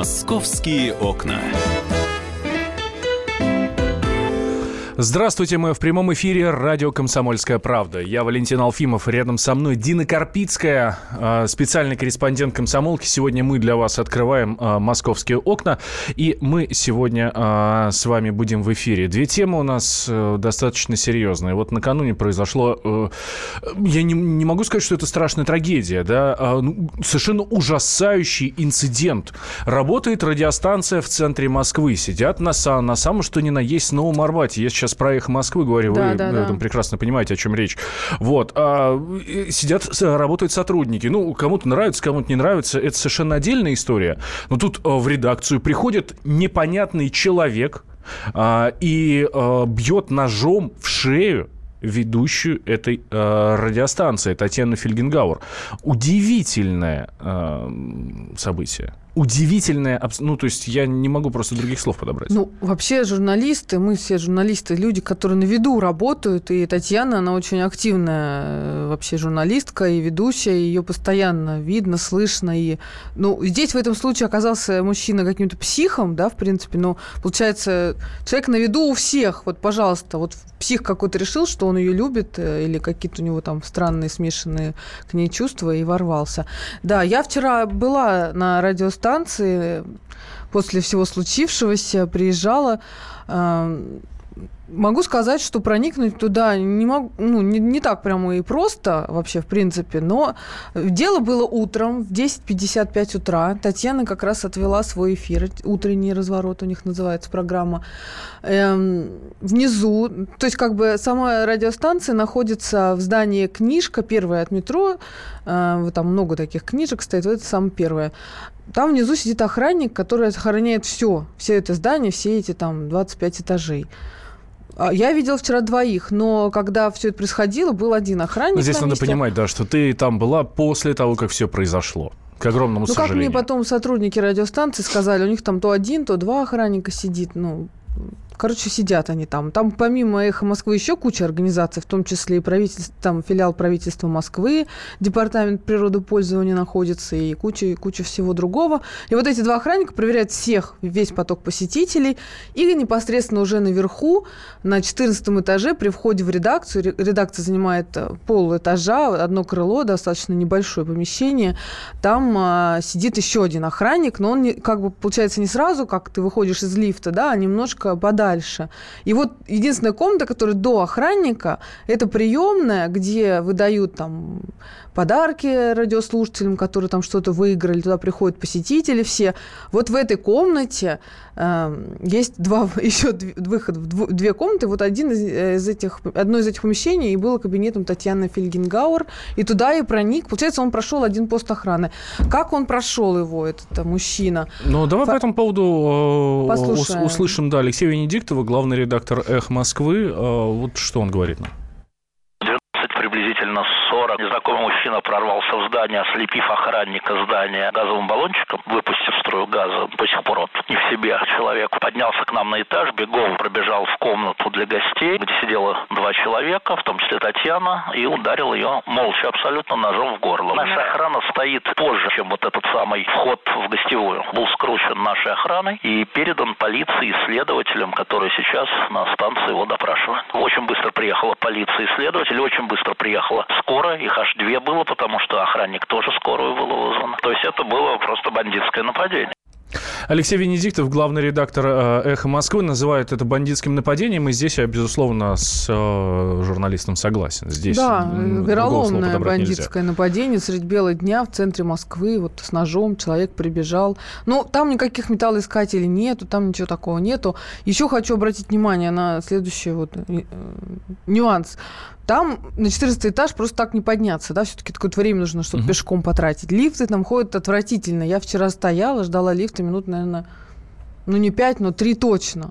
Московские окна. Здравствуйте, мы в прямом эфире радио «Комсомольская правда». Я Валентин Алфимов, рядом со мной Дина Карпицкая, а, специальный корреспондент «Комсомолки». Сегодня мы для вас открываем а, московские окна, и мы сегодня а, с вами будем в эфире. Две темы у нас э, достаточно серьезные. Вот накануне произошло, э, я не, могу сказать, что это страшная трагедия, да, ну, совершенно ужасающий инцидент. Работает радиостанция в центре Москвы, сидят на, на самом что ни на есть Новом Арбате. Я сейчас сейчас про эхо Москвы говорю, да, вы да, да. прекрасно понимаете, о чем речь. Вот. А, сидят, работают сотрудники. Ну, кому-то нравится, кому-то не нравится. Это совершенно отдельная история. Но тут а, в редакцию приходит непонятный человек а, и а, бьет ножом в шею ведущую этой э, радиостанции Татьяну Фельгенгауэр. Удивительное э, событие удивительное, ну, то есть я не могу просто других слов подобрать. Ну, вообще журналисты, мы все журналисты, люди, которые на виду работают, и Татьяна, она очень активная э, вообще журналистка и ведущая, ее постоянно видно, слышно, и, ну, здесь в этом случае оказался мужчина каким-то психом, да, в принципе, но, получается, человек на виду у всех, вот, пожалуйста, вот псих какой-то решил, что он ее любит, э, или какие-то у него там странные, смешанные к ней чувства, и ворвался. Да, я вчера была на радиостанции станции после всего случившегося приезжала. Могу сказать, что проникнуть туда не, мог, ну, не, не так прямо и просто вообще, в принципе, но дело было утром в 10.55 утра. Татьяна как раз отвела свой эфир, утренний разворот у них называется программа. Эм, внизу, то есть как бы сама радиостанция находится в здании «Книжка», первая от метро, э, там много таких книжек стоит, вот это самое первое. Там внизу сидит охранник, который охраняет все, все это здание, все эти там 25 этажей. А, я видел вчера двоих, но когда все это происходило, был один охранник. Но здесь надо месте. понимать, да, что ты там была после того, как все произошло. К огромному ну, сожалению. Ну, как мне потом сотрудники радиостанции сказали, у них там то один, то два охранника сидит. Ну, Короче, сидят они там. Там помимо «Эхо Москвы» еще куча организаций, в том числе и правительство, там филиал правительства Москвы, департамент природопользования находится и куча, куча всего другого. И вот эти два охранника проверяют всех, весь поток посетителей. И непосредственно уже наверху, на 14 этаже, при входе в редакцию, редакция занимает э, пол этажа, одно крыло, достаточно небольшое помещение, там а, сидит еще один охранник, но он не, как бы получается не сразу, как ты выходишь из лифта, да, а немножко подальше дальше. И вот единственная комната, которая до охранника, это приемная, где выдают там подарки радиослушателям, которые там что-то выиграли, туда приходят посетители все. Вот в этой комнате э, есть два, еще выход в две комнаты. Вот один из, э, из этих, одно из этих помещений и было кабинетом Татьяны Фельгенгауэр, и туда и проник. Получается, он прошел один пост охраны. Как он прошел его, этот э, мужчина? Ну, давай Фа... по этому поводу э, услышим, да, Алексея Венедиктова, главный редактор «Эх Москвы». Э, вот что он говорит нам Мужчина прорвался в здание, ослепив охранника здания газовым баллончиком, выпустив струю газа. До сих пор вот не в себе человек. Поднялся к нам на этаж, бегом пробежал в комнату для гостей, где сидело два человека, в том числе Татьяна, и ударил ее молча абсолютно ножом в горло. Наша охрана стоит позже, чем вот этот самый вход в гостевую. Был скручен нашей охраной и передан полиции и следователям, которые сейчас на станции его допрашивают. Очень быстро приехала полиция и следователи, очень быстро приехала скорая, их аж две было, потому что охранник тоже скорую был вызван. То есть это было просто бандитское нападение. Алексей Венедиктов, главный редактор э, «Эхо Москвы», называет это бандитским нападением. И здесь я, безусловно, с э, журналистом согласен. Здесь да, вероломное бандитское нельзя. нападение средь бела дня в центре Москвы. Вот с ножом человек прибежал. Ну, там никаких металлоискателей нету, там ничего такого нету. Еще хочу обратить внимание на следующий вот э, нюанс. Там на 14 этаж просто так не подняться, да, все-таки такое время нужно, чтобы uh-huh. пешком потратить. Лифты там ходят отвратительно. Я вчера стояла, ждала лифта минут, наверное, ну не 5, но 3 точно.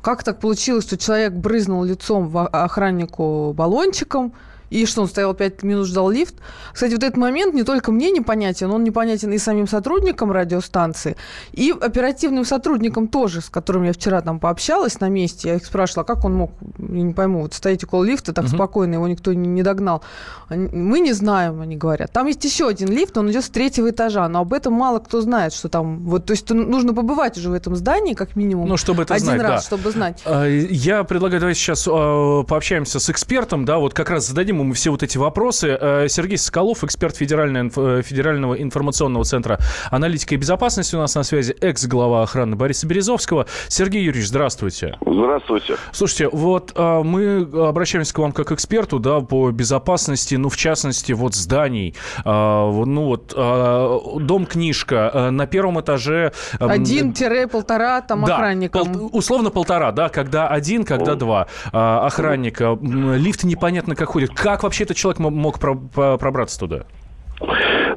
Как так получилось, что человек брызнул лицом в охраннику баллончиком, И что, он стоял 5 минут, ждал лифт? Кстати, вот этот момент не только мне непонятен, он непонятен и самим сотрудникам радиостанции, и оперативным сотрудникам тоже, с которыми я вчера там пообщалась на месте. Я их спрашивала, как он мог, я не пойму, вот стоять около лифта так угу. спокойно, его никто не, не догнал. Мы не знаем, они говорят. Там есть еще один лифт, он идет с третьего этажа, но об этом мало кто знает, что там... Вот, то есть нужно побывать уже в этом здании, как минимум, ну, чтобы это один знать, раз, да. чтобы знать. А, я предлагаю, давайте сейчас а, пообщаемся с экспертом, да, вот как раз зададим ему все вот эти вопросы. А, Сергей Соколов, эксперт Федерального, Федерального информационного центра аналитики и безопасности у нас на связи, экс-глава охраны Бориса Березовского. Сергей Юрьевич, здравствуйте. Здравствуйте. Слушайте, вот мы обращаемся к вам как эксперту, да, по безопасности, ну, в частности, вот зданий. Ну, вот дом-книжка на первом этаже... Один-полтора там да, охранникам. Пол, условно полтора, да, когда один, когда два а, охранника. Лифт непонятно как ходит. Как вообще этот человек мог пробраться туда?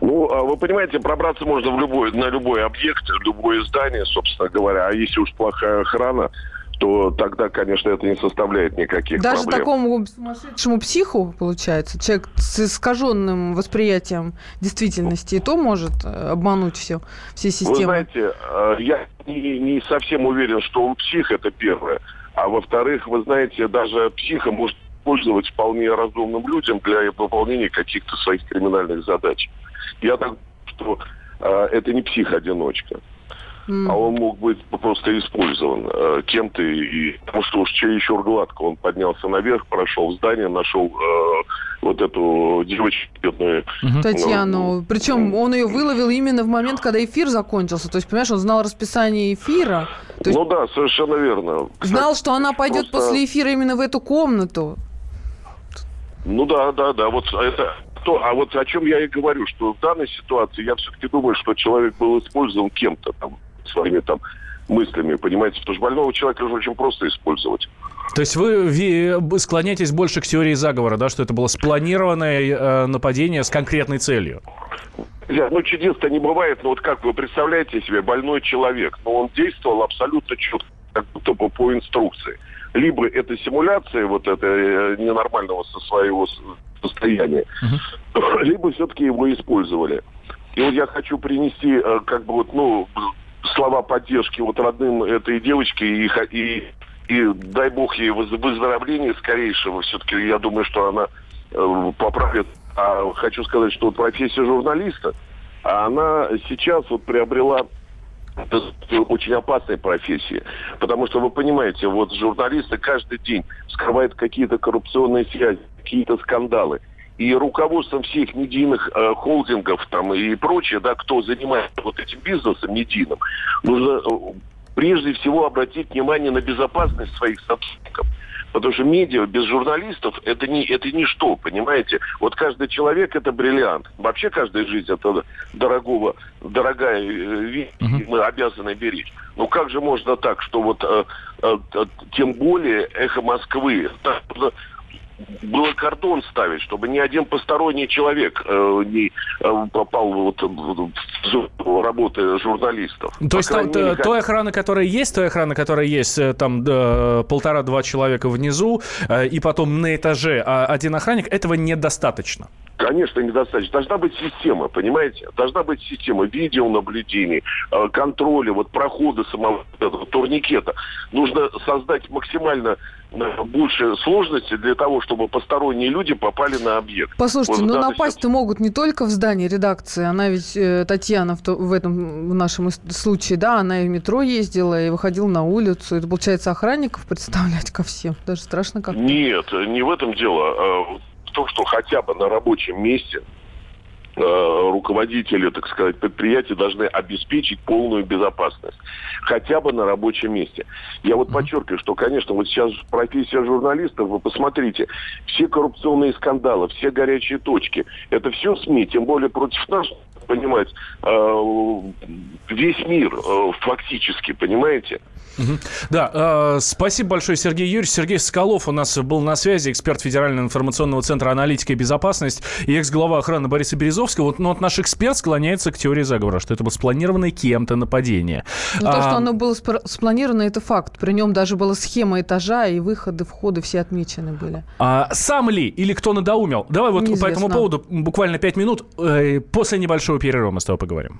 Ну, а вы понимаете, пробраться можно в любой, на любой объект, любое здание, собственно говоря. А если уж плохая охрана, то тогда, конечно, это не составляет никаких Даже проблем. такому сумасшедшему психу, получается, человек с искаженным восприятием действительности, и то может э, обмануть все, все системы. Вы знаете, э, я не, не совсем уверен, что он псих, это первое. А во-вторых, вы знаете, даже психа может пользоваться вполне разумным людям для выполнения каких-то своих криминальных задач. Я так что э, это не псих-одиночка. Mm. А он мог быть просто использован э, кем-то. И, потому что уж чересчур гладко он поднялся наверх, прошел в здание, нашел э, вот эту девочку бедную. Mm-hmm. Татьяну. Ну, Причем он ее выловил именно в момент, когда эфир закончился. То есть, понимаешь, он знал расписание эфира. То есть, ну да, совершенно верно. Кстати, знал, что она пойдет просто... после эфира именно в эту комнату. Ну да, да, да. Вот это то, а вот о чем я и говорю, что в данной ситуации я все-таки думаю, что человек был использован кем-то там своими там мыслями, понимаете, потому что больного человека же очень просто использовать. То есть вы склоняетесь больше к теории заговора, да, что это было спланированное э, нападение с конкретной целью? Ну, чудес-то не бывает, но вот как вы представляете себе, больной человек, но он действовал абсолютно четко, как будто бы по инструкции. Либо это симуляция вот это э, ненормального со своего состояния, uh-huh. либо все-таки его использовали. И вот я хочу принести, э, как бы вот, ну, слова поддержки вот родным этой девочки и, и, и дай бог ей выздоровления скорейшего. Все-таки я думаю, что она э, поправит. А хочу сказать, что вот профессия журналиста, она сейчас вот приобрела это очень опасная профессия. Потому что вы понимаете, вот журналисты каждый день скрывают какие-то коррупционные связи, какие-то скандалы и руководством всех медийных э, холдингов там и прочее, да, кто занимается вот этим бизнесом медийным, нужно э, прежде всего обратить внимание на безопасность своих сотрудников. Потому что медиа без журналистов это не это ничто, понимаете? Вот каждый человек это бриллиант. Вообще каждая жизнь это дорогого, дорогая э, вещь, uh-huh. мы обязаны беречь. Но как же можно так, что вот э, э, тем более эхо Москвы, было кордон ставить, чтобы ни один посторонний человек э, не э, попал вот, в зону работы журналистов. То есть там, мере, той охраны, которая есть, той охраны, которая есть, э, там э, полтора-два человека внизу, э, и потом на этаже а один охранник, этого недостаточно. Конечно, недостаточно. Должна быть система, понимаете? Должна быть система видеонаблюдений, э, контроля, вот прохода самого этого турникета. Нужно создать максимально э, больше сложности для того, чтобы посторонние люди попали на объект. Послушайте, вот, ну напасть-то могут не только в здании редакции. Она ведь, э, Татьяна, в, то, в этом в нашем случае, да, она и в метро ездила, и выходила на улицу. Это, получается, охранников представлять ко всем. Даже страшно как-то. Нет, не в этом дело а том, что хотя бы на рабочем месте э, руководители, так сказать, предприятия должны обеспечить полную безопасность. Хотя бы на рабочем месте. Я вот подчеркиваю, что, конечно, вот сейчас профессия журналистов, вы посмотрите, все коррупционные скандалы, все горячие точки, это все СМИ, тем более против нас, понимаете, э, весь мир э, фактически, понимаете? Да, э, спасибо большое, Сергей Юрьевич. Сергей Соколов у нас был на связи, эксперт Федерального информационного центра аналитика и безопасность и экс-глава охраны Бориса Березовского. Вот, но вот наш эксперт склоняется к теории заговора, что это было спланированное кем-то нападение. Ну, а... то, что оно было спланировано, это факт. При нем даже была схема этажа, и выходы, входы все отмечены были. А, сам ли или кто надоумел? Давай вот Неизвестно. по этому поводу буквально пять минут. Э, после небольшого перерыва мы с тобой поговорим.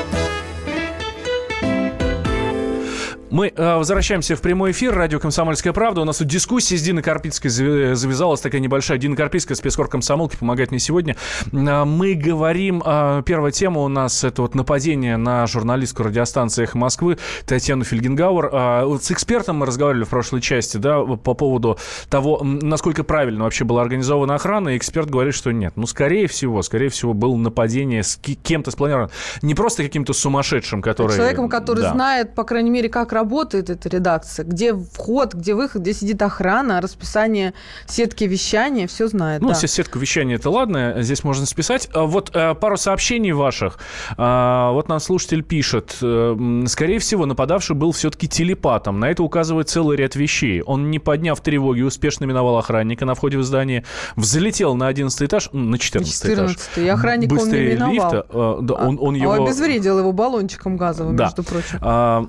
Мы э, возвращаемся в прямой эфир. Радио «Комсомольская правда». У нас тут дискуссия с Диной Карпицкой завязалась такая небольшая. Дина Карпицкая, спецкор комсомолки, помогает мне сегодня. Э, мы говорим... Э, первая тема у нас это вот нападение на журналистку радиостанции «Эхо Москвы» Татьяну Фельгенгауэр. Э, вот с экспертом мы разговаривали в прошлой части, да, по поводу того, насколько правильно вообще была организована охрана. И эксперт говорит, что нет. Ну, скорее всего, скорее всего, было нападение с кем-то спланировано. Не просто каким-то сумасшедшим, который... Человеком, который да. знает, по крайней мере, как работает эта редакция, где вход, где выход, где сидит охрана, расписание сетки вещания, все знает. Ну, да. сетку вещания это ладно, здесь можно списать. А вот э, пару сообщений ваших. А, вот нам слушатель пишет. Э, скорее всего, нападавший был все-таки телепатом. На это указывает целый ряд вещей. Он, не подняв тревоги, успешно миновал охранника на входе в здание, взлетел на 11 этаж, на 14, 14 этаж. И охранника он не миновал. Лифта, э, да, он, он его... обезвредил его баллончиком газовым, да. между прочим. А,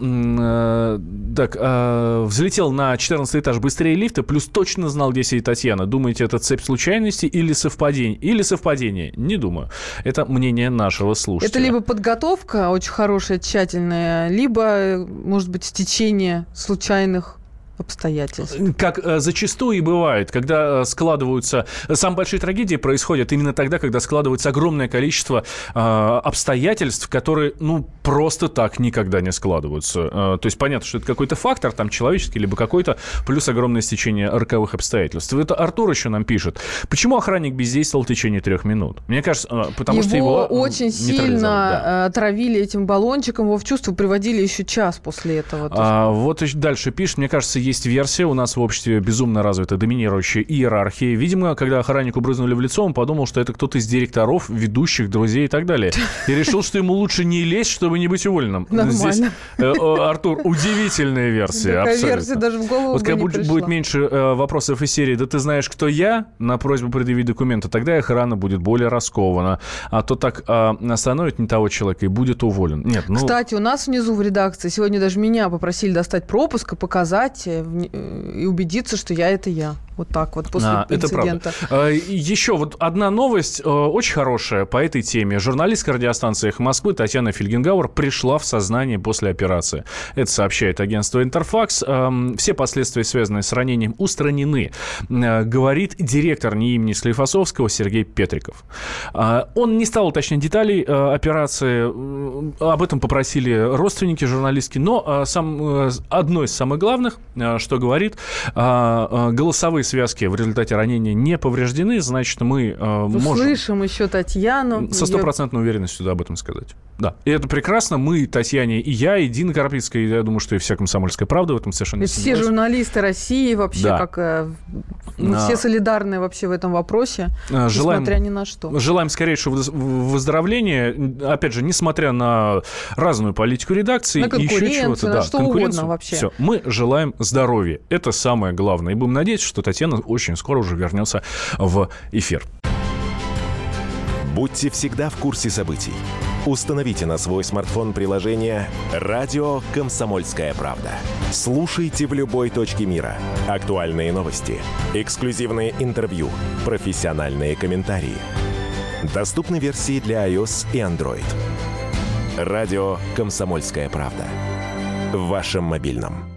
так, э, взлетел на 14 этаж быстрее лифта, плюс точно знал, где сидит Татьяна. Думаете, это цепь случайностей или совпадение? Или совпадение? Не думаю. Это мнение нашего слушателя. Это либо подготовка очень хорошая, тщательная, либо, может быть, стечение случайных обстоятельств. Как э, зачастую и бывает, когда э, складываются... Самые большие трагедии происходят именно тогда, когда складывается огромное количество э, обстоятельств, которые, ну, просто так никогда не складываются. Э, то есть понятно, что это какой-то фактор, там, человеческий, либо какой-то, плюс огромное стечение роковых обстоятельств. Это Артур еще нам пишет. Почему охранник бездействовал в течение трех минут? Мне кажется, э, потому его что его очень сильно да. Э, травили этим баллончиком, его в чувство приводили еще час после этого. А, вот дальше пишет, мне кажется, есть есть версия, у нас в обществе безумно развита доминирующая иерархия. Видимо, когда охраннику брызнули в лицо, он подумал, что это кто-то из директоров, ведущих, друзей и так далее. И решил, что ему лучше не лезть, чтобы не быть уволенным. Нормально. Здесь, э, Артур, удивительная версия. Такая абсолютно. версия даже в голову Вот когда будет, будет меньше э, вопросов из серии, да ты знаешь, кто я, на просьбу предъявить документы, тогда охрана будет более раскована. А то так э, остановит не того человека и будет уволен. Нет, ну... Кстати, у нас внизу в редакции сегодня даже меня попросили достать пропуск и показать и убедиться, что я это я. Вот так вот после а, инцидента. Это правда. Еще вот одна новость э, очень хорошая по этой теме. Журналистка радиостанции «Эхо Москвы» Татьяна Фельгенгауэр пришла в сознание после операции. Это сообщает агентство «Интерфакс». Эм, все последствия, связанные с ранением, устранены, э, говорит директор НИИ имени Склифосовского Сергей Петриков. Он не стал уточнять деталей операции. Об этом попросили родственники журналистки. Но сам, одно из самых главных, что говорит, голосовые связки в результате ранения не повреждены, значит, мы э, можем... Слышим еще Татьяну. Со стопроцентной ее... уверенностью да, об этом сказать. Да. И это прекрасно. Мы, Татьяне, и я, и Дина Карпицкая, и я думаю, что и вся комсомольская правда в этом совершенно и все журналисты России вообще, да. как э, мы а... все солидарны вообще в этом вопросе, а, желаем, несмотря ни на что. Желаем скорейшего выздоровления. Опять же, несмотря на разную политику редакции, на еще чего-то. Да, что угодно вообще. Все. Мы желаем здоровья. Это самое главное. И будем надеяться, что Татьяна очень скоро уже вернется в эфир. Будьте всегда в курсе событий. Установите на свой смартфон приложение «Радио Комсомольская правда». Слушайте в любой точке мира. Актуальные новости, эксклюзивные интервью, профессиональные комментарии. Доступны версии для iOS и Android. Радио «Комсомольская правда». В вашем мобильном.